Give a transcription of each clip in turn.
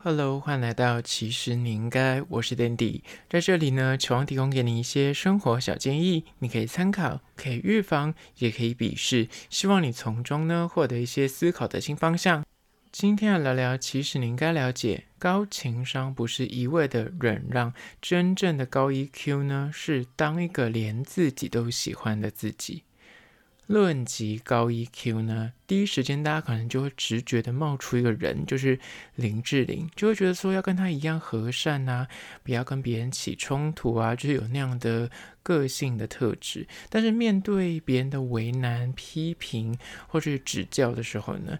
Hello，欢迎来到其实你应该，我是 Dandy，在这里呢，期望提供给你一些生活小建议，你可以参考，可以预防，也可以鄙视，希望你从中呢获得一些思考的新方向。今天要聊聊，其实你应该了解，高情商不是一味的忍让，真正的高 EQ 呢，是当一个连自己都喜欢的自己。论及高一 Q 呢，第一时间大家可能就会直觉的冒出一个人，就是林志玲，就会觉得说要跟她一样和善啊，不要跟别人起冲突啊，就是有那样的个性的特质。但是面对别人的为难、批评或是指教的时候呢，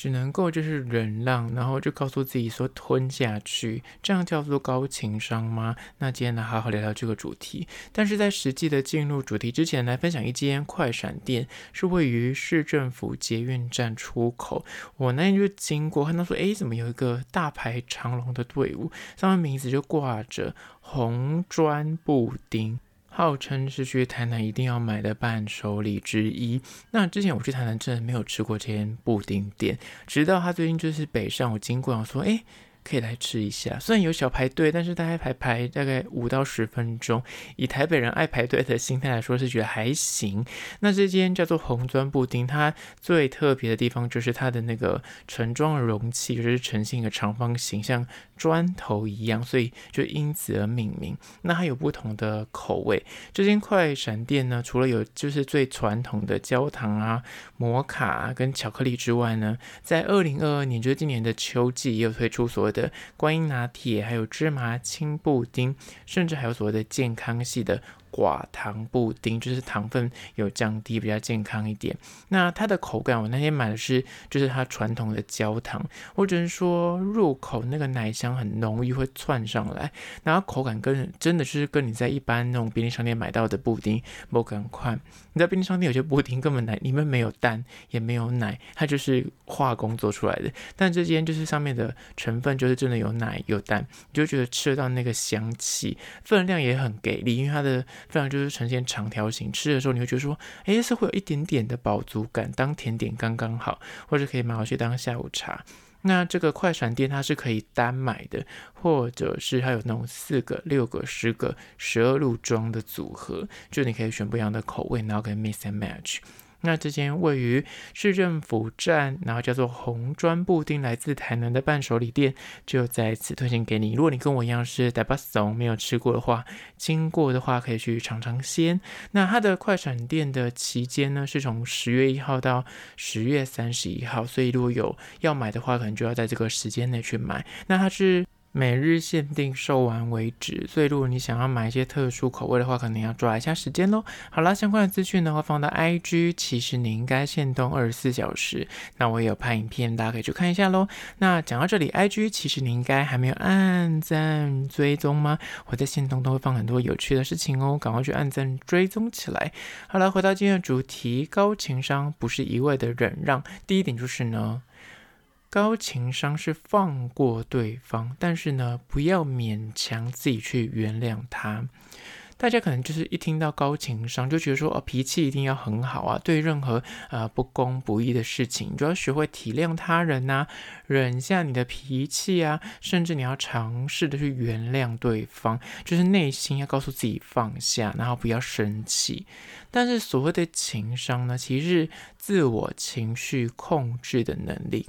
只能够就是忍让，然后就告诉自己说吞下去，这样叫做高情商吗？那今天来好好聊聊这个主题。但是在实际的进入主题之前，来分享一间快闪店，是位于市政府捷运站出口。我那天就经过，看到说，哎，怎么有一个大排长龙的队伍，上面名字就挂着红砖布丁。号称是去台南一定要买的伴手礼之一。那之前我去台南真的没有吃过这间布丁店，直到他最近就是北上，我经过，我说，哎。可以来吃一下，虽然有小排队，但是大概排排大概五到十分钟。以台北人爱排队的心态来说，是觉得还行。那这间叫做红砖布丁，它最特别的地方就是它的那个盛装的容器，就是呈现一个长方形，像砖头一样，所以就因此而命名。那它有不同的口味。这间快闪店呢，除了有就是最传统的焦糖啊、摩卡跟巧克力之外呢，在二零二二年，就是今年的秋季，也有推出所的观音拿铁，还有芝麻青布丁，甚至还有所谓的健康系的。寡糖布丁就是糖分有降低，比较健康一点。那它的口感，我那天买的是就是它传统的焦糖，我只是说入口那个奶香很浓郁，会窜上来。然后口感跟真的就是跟你在一般那种便利商店买到的布丁不同款。你在便利商店有些布丁根本奶里面没有蛋，也没有奶，它就是化工做出来的。但这间就是上面的成分就是真的有奶有蛋，你就觉得吃得到那个香气，分量也很给力，因为它的。非常就是呈现长条形，吃的时候你会觉得说，诶，是会有一点点的饱足感，当甜点刚刚好，或者可以买回去当下午茶。那这个快闪店它是可以单买的，或者是它有那种四个、六个、十个、十二路装的组合，就你可以选不一样的口味，然后可以 mix and match。那这间位于市政府站，然后叫做红砖布丁，来自台南的伴手礼店，就在此推荐给你。如果你跟我一样是台北怂没有吃过的话，经过的话可以去尝尝鲜。那它的快闪店的期间呢，是从十月一号到十月三十一号，所以如果有要买的话，可能就要在这个时间内去买。那它是。每日限定售完为止，所以如果你想要买一些特殊口味的话，可能要抓一下时间喽。好啦，相关的资讯呢会放到 IG，其实你应该限动二十四小时。那我也有拍影片，大家可以去看一下喽。那讲到这里，IG 其实你应该还没有按赞追踪吗？我在限动都会放很多有趣的事情哦，赶快去按赞追踪起来。好了，回到今天的主题，高情商不是一味的忍让。第一点就是呢。高情商是放过对方，但是呢，不要勉强自己去原谅他。大家可能就是一听到高情商，就觉得说哦，脾气一定要很好啊，对任何呃不公不义的事情，你就要学会体谅他人呐、忍下你的脾气啊，甚至你要尝试的去原谅对方，就是内心要告诉自己放下，然后不要生气。但是所谓的情商呢，其实是自我情绪控制的能力。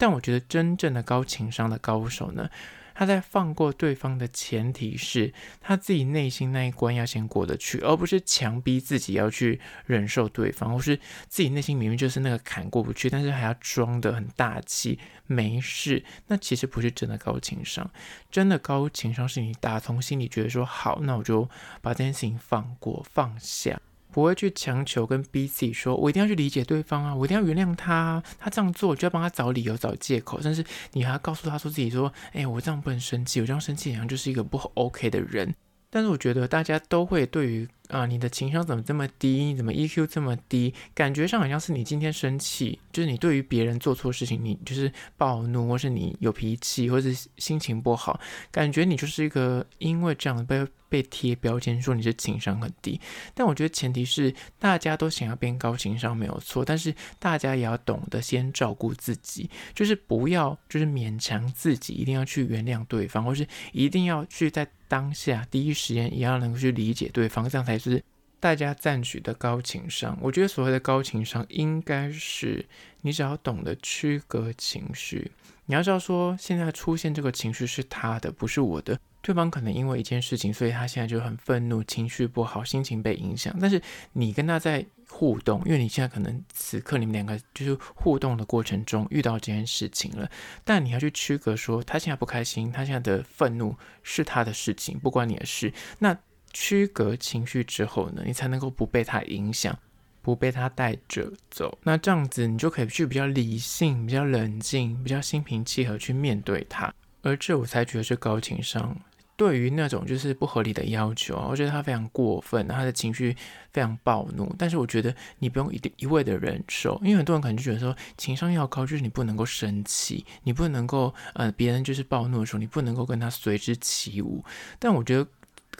但我觉得真正的高情商的高手呢，他在放过对方的前提是他自己内心那一关要先过得去，而不是强逼自己要去忍受对方，或是自己内心明明就是那个坎过不去，但是还要装得很大气没事。那其实不是真的高情商，真的高情商是你打从心里觉得说好，那我就把这件事情放过放下。不会去强求跟逼自己说，我一定要去理解对方啊，我一定要原谅他啊，他这样做我就要帮他找理由、找借口，但是你还要告诉他说自己说，哎，我这样不能生气，我这样生气好像就是一个不 OK 的人。但是我觉得大家都会对于啊，你的情商怎么这么低？你怎么 EQ 这么低？感觉上好像是你今天生气，就是你对于别人做错事情，你就是暴怒，或是你有脾气，或是心情不好，感觉你就是一个因为这样被被贴标签，说你是情商很低。但我觉得前提是大家都想要变高情商没有错，但是大家也要懂得先照顾自己，就是不要就是勉强自己一定要去原谅对方，或是一定要去在。当下第一时间也要能够去理解对方，这样才是大家赞许的高情商。我觉得所谓的高情商，应该是你只要懂得区隔情绪。你要知道说，现在出现这个情绪是他的，不是我的。对方可能因为一件事情，所以他现在就很愤怒，情绪不好，心情被影响。但是你跟他在互动，因为你现在可能此刻你们两个就是互动的过程中遇到这件事情了，但你要去区隔说，他现在不开心，他现在的愤怒是他的事情，不关你的事。那区隔情绪之后呢，你才能够不被他影响，不被他带着走。那这样子，你就可以去比较理性、比较冷静、比较心平气和去面对他。而这我才觉得是高情商。对于那种就是不合理的要求啊，我觉得他非常过分，他的情绪非常暴怒。但是我觉得你不用一定一味的忍受，因为很多人可能就觉得说情商要高，就是你不能够生气，你不能够呃别人就是暴怒的时候，你不能够跟他随之起舞。但我觉得。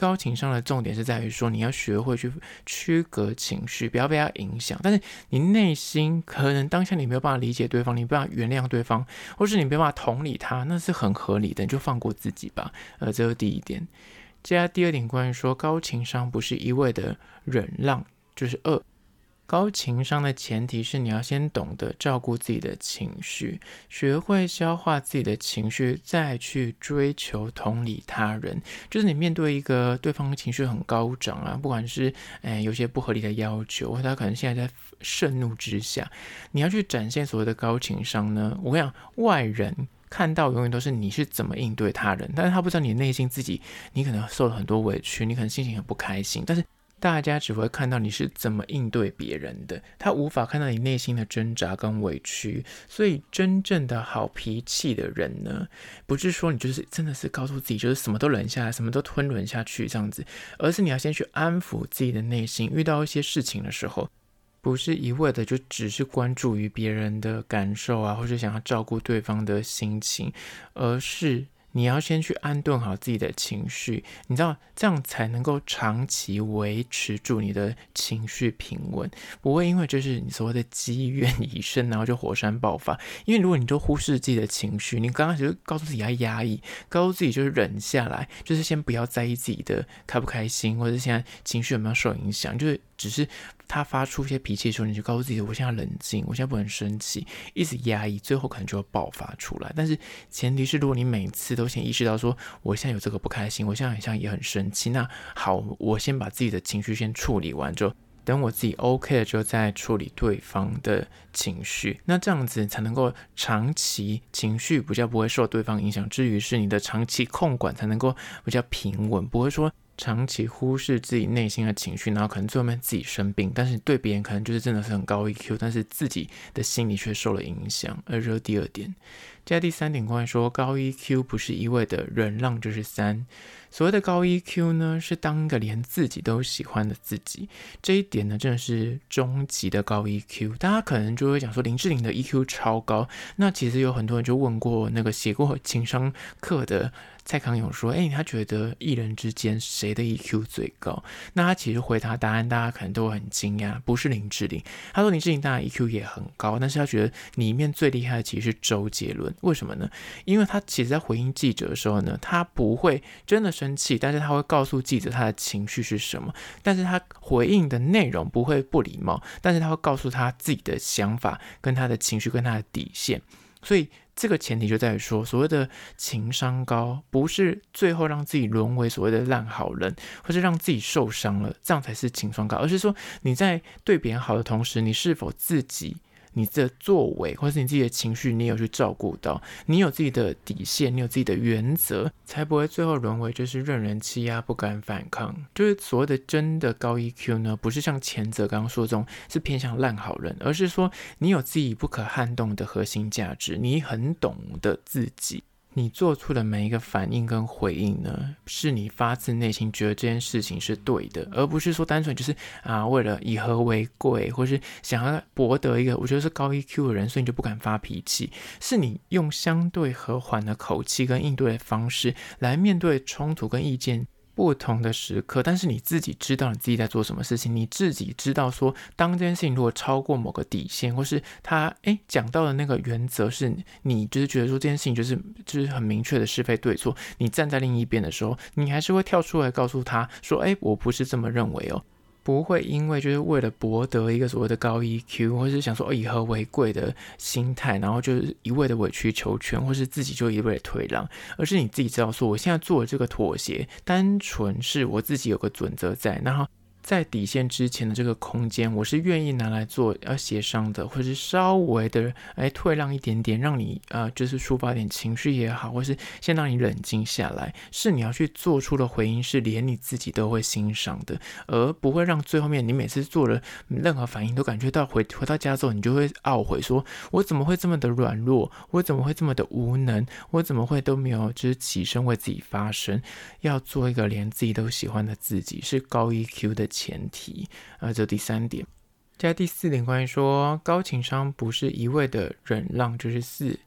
高情商的重点是在于说，你要学会去区隔情绪，不要被它影响。但是你内心可能当下你没有办法理解对方，你没办法原谅对方，或是你没办法同理他，那是很合理的，你就放过自己吧。呃，这是第一点。接下来第二点，关于说高情商不是一味的忍让，就是二。高情商的前提是你要先懂得照顾自己的情绪，学会消化自己的情绪，再去追求同理他人。就是你面对一个对方情绪很高涨啊，不管是诶有些不合理的要求，或者他可能现在在盛怒之下，你要去展现所谓的高情商呢？我跟你讲，外人看到永远都是你是怎么应对他人，但是他不知道你内心自己，你可能受了很多委屈，你可能心情很不开心，但是。大家只会看到你是怎么应对别人的，他无法看到你内心的挣扎跟委屈。所以，真正的好脾气的人呢，不是说你就是真的是告诉自己就是什么都忍下来，什么都吞忍下去这样子，而是你要先去安抚自己的内心。遇到一些事情的时候，不是一味的就只是关注于别人的感受啊，或者想要照顾对方的心情，而是。你要先去安顿好自己的情绪，你知道这样才能够长期维持住你的情绪平稳，不会因为就是你所谓的积怨已深，然后就火山爆发。因为如果你都忽视自己的情绪，你刚开始就告诉自己要压抑，告诉自己就是忍下来，就是先不要在意自己的开不开心，或者现在情绪有没有受影响，就是只是。他发出一些脾气的时候，你就告诉自己：我现在冷静，我现在不能生气，一直压抑，最后可能就会爆发出来。但是前提是，如果你每次都先意识到说，我现在有这个不开心，我现在好像也很生气，那好，我先把自己的情绪先处理完之后，等我自己 OK 了之后，再处理对方的情绪。那这样子才能够长期情绪比较不会受对方影响，至于是你的长期控管才能够比较平稳，不会说。长期忽视自己内心的情绪，然后可能最后面自己生病，但是对别人可能就是真的是很高 EQ，但是自己的心理却受了影响。而这是第二点，接下来第三点，关于说高 EQ 不是一味的忍让，就是三。所谓的高 EQ 呢，是当一个连自己都喜欢的自己。这一点呢，真的是终极的高 EQ。大家可能就会讲说林志玲的 EQ 超高，那其实有很多人就问过那个写过情商课的。蔡康永说：“哎，他觉得艺人之间谁的 EQ 最高？那他其实回答答案，大家可能都会很惊讶，不是林志玲。他说林志玲当然 EQ 也很高，但是他觉得里面最厉害的其实是周杰伦。为什么呢？因为他其实在回应记者的时候呢，他不会真的是生气，但是他会告诉记者他的情绪是什么。但是他回应的内容不会不礼貌，但是他会告诉他自己的想法、跟他的情绪、跟他的底线。所以。”这个前提就在于说，所谓的情商高，不是最后让自己沦为所谓的烂好人，或是让自己受伤了，这样才是情商高，而是说你在对别人好的同时，你是否自己。你的作为，或是你自己的情绪，你有去照顾到，你有自己的底线，你有自己的原则，才不会最后沦为就是任人欺压、不敢反抗。就是所谓的真的高 EQ 呢，不是像前者刚刚说这种是偏向烂好人，而是说你有自己不可撼动的核心价值，你很懂得自己。你做出的每一个反应跟回应呢，是你发自内心觉得这件事情是对的，而不是说单纯就是啊为了以和为贵，或是想要博得一个我觉得是高 EQ 的人，所以你就不敢发脾气。是你用相对和缓的口气跟应对的方式来面对冲突跟意见。不同的时刻，但是你自己知道你自己在做什么事情，你自己知道说，当这件事情如果超过某个底线，或是他诶讲到的那个原则是你就是觉得说这件事情就是就是很明确的是非对错，你站在另一边的时候，你还是会跳出来告诉他说，诶，我不是这么认为哦。不会因为就是为了博得一个所谓的高 EQ，或是想说以和为贵的心态，然后就是一味的委曲求全，或是自己就一味的退让，而是你自己知道说，我现在做的这个妥协，单纯是我自己有个准则在，然后。在底线之前的这个空间，我是愿意拿来做要协商的，或是稍微的哎退让一点点，让你啊、呃、就是抒发点情绪也好，或是先让你冷静下来，是你要去做出的回应，是连你自己都会欣赏的，而不会让最后面你每次做了任何反应都感觉到回回到家之后，你就会懊悔说，我怎么会这么的软弱，我怎么会这么的无能，我怎么会都没有就是起身为自己发声，要做一个连自己都喜欢的自己，是高 EQ 的前提，啊，这第三点。接下第四点，关于说高情商不是一味的忍让，就是四，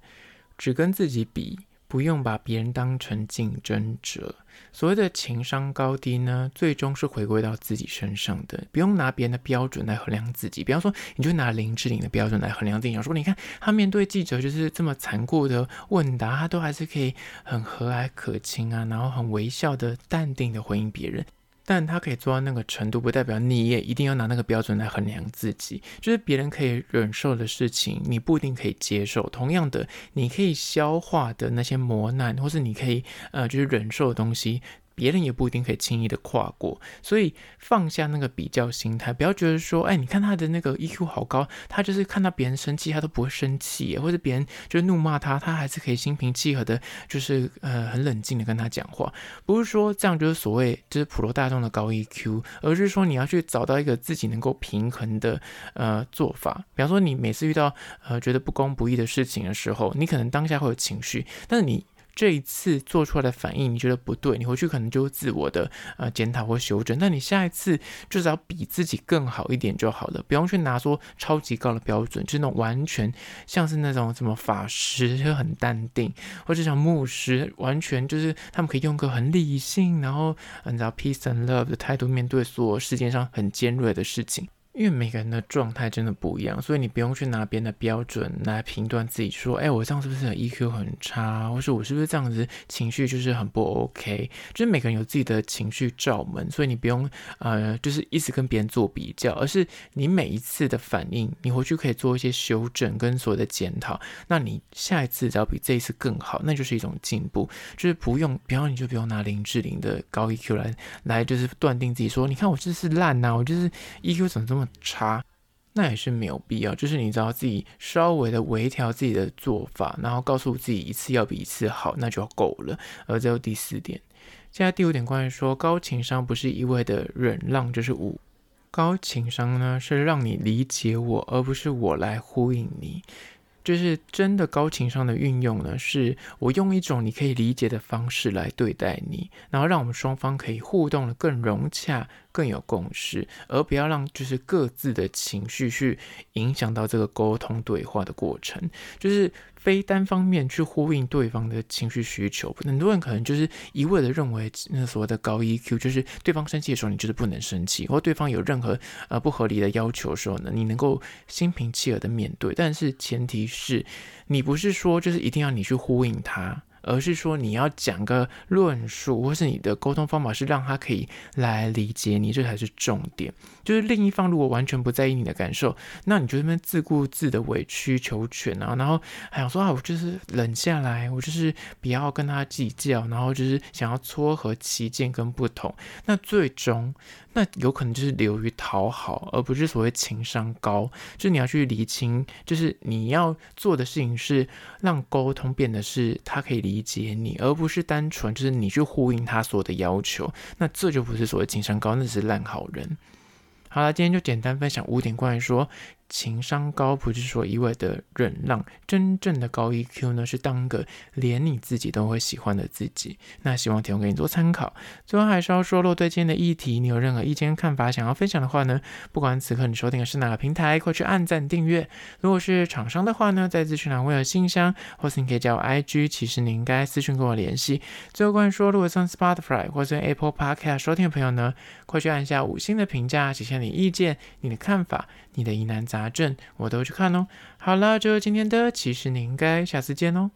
只跟自己比，不用把别人当成竞争者。所谓的情商高低呢，最终是回归到自己身上的，不用拿别人的标准来衡量自己。比方说，你就拿林志玲的标准来衡量自己，说你看他面对记者就是这么残酷的问答，他都还是可以很和蔼可亲啊，然后很微笑的、淡定的回应别人。但他可以做到那个程度，不代表你也一定要拿那个标准来衡量自己。就是别人可以忍受的事情，你不一定可以接受。同样的，你可以消化的那些磨难，或是你可以呃，就是忍受的东西。别人也不一定可以轻易的跨过，所以放下那个比较心态，不要觉得说，哎，你看他的那个 EQ 好高，他就是看到别人生气，他都不会生气，或者别人就是怒骂他，他还是可以心平气和的，就是呃很冷静的跟他讲话。不是说这样就是所谓就是普罗大众的高 EQ，而是说你要去找到一个自己能够平衡的呃做法。比方说，你每次遇到呃觉得不公不义的事情的时候，你可能当下会有情绪，但是你。这一次做出来的反应，你觉得不对，你回去可能就自我的呃检讨或修正。那你下一次就是要比自己更好一点就好了，不用去拿说超级高的标准，就是那种完全像是那种什么法师就很淡定，或者像牧师，完全就是他们可以用个很理性，然后你知道 peace and love 的态度面对所有世界上很尖锐的事情。因为每个人的状态真的不一样，所以你不用去拿别人的标准来评断自己，说，哎，我这样是不是 EQ 很差，或是我是不是这样子情绪就是很不 OK？就是每个人有自己的情绪罩门，所以你不用呃，就是一直跟别人做比较，而是你每一次的反应，你回去可以做一些修正跟所有的检讨，那你下一次只要比这一次更好，那就是一种进步。就是不用，比方你就不用拿林志玲的高 EQ 来来，就是断定自己说，你看我就是烂呐，我就是 EQ 怎么这么差，那也是没有必要。就是你知道自己稍微的微调自己的做法，然后告诉自己一次要比一次好，那就够了。而最后第四点，现在第五点关于说高情商不是一味的忍让，就是五高情商呢是让你理解我，而不是我来呼应你。就是真的高情商的运用呢，是我用一种你可以理解的方式来对待你，然后让我们双方可以互动的更融洽。更有共识，而不要让就是各自的情绪去影响到这个沟通对话的过程，就是非单方面去呼应对方的情绪需求。很多人可能就是一味的认为那所谓的高 EQ，就是对方生气的时候你就是不能生气，或对方有任何呃不合理的要求的时候呢，你能够心平气和的面对。但是前提是你不是说就是一定要你去呼应他。而是说你要讲个论述，或是你的沟通方法是让他可以来理解你，这才是重点。就是另一方如果完全不在意你的感受，那你就那边自顾自的委曲求全啊，然后还想说啊，我就是冷下来，我就是不要跟他计较，然后就是想要撮合其见跟不同，那最终。那有可能就是流于讨好，而不是所谓情商高。就是你要去理清，就是你要做的事情是让沟通变得是他可以理理解你，而不是单纯就是你去呼应他所有的要求。那这就不是所谓情商高，那是烂好人。好了，今天就简单分享五点关于说情商高不是说一味的忍让，真正的高 EQ 呢是当个连你自己都会喜欢的自己。那希望提供给你做参考。最后还是要说，若对今天的议题你有任何意见看法想要分享的话呢，不管此刻你收听的是哪个平台，快去按赞订阅。如果是厂商的话呢，在资讯栏会有信箱，或是你可以加我 IG，其实你应该私讯跟我联系。最后关于说，如果从 Spotify 或者 Apple Podcast 收听的朋友呢，快去按下五星的评价，写下你意见、你的看法、你的疑难杂症，我都去看哦。好了，就今天的，其实你应该下次见哦。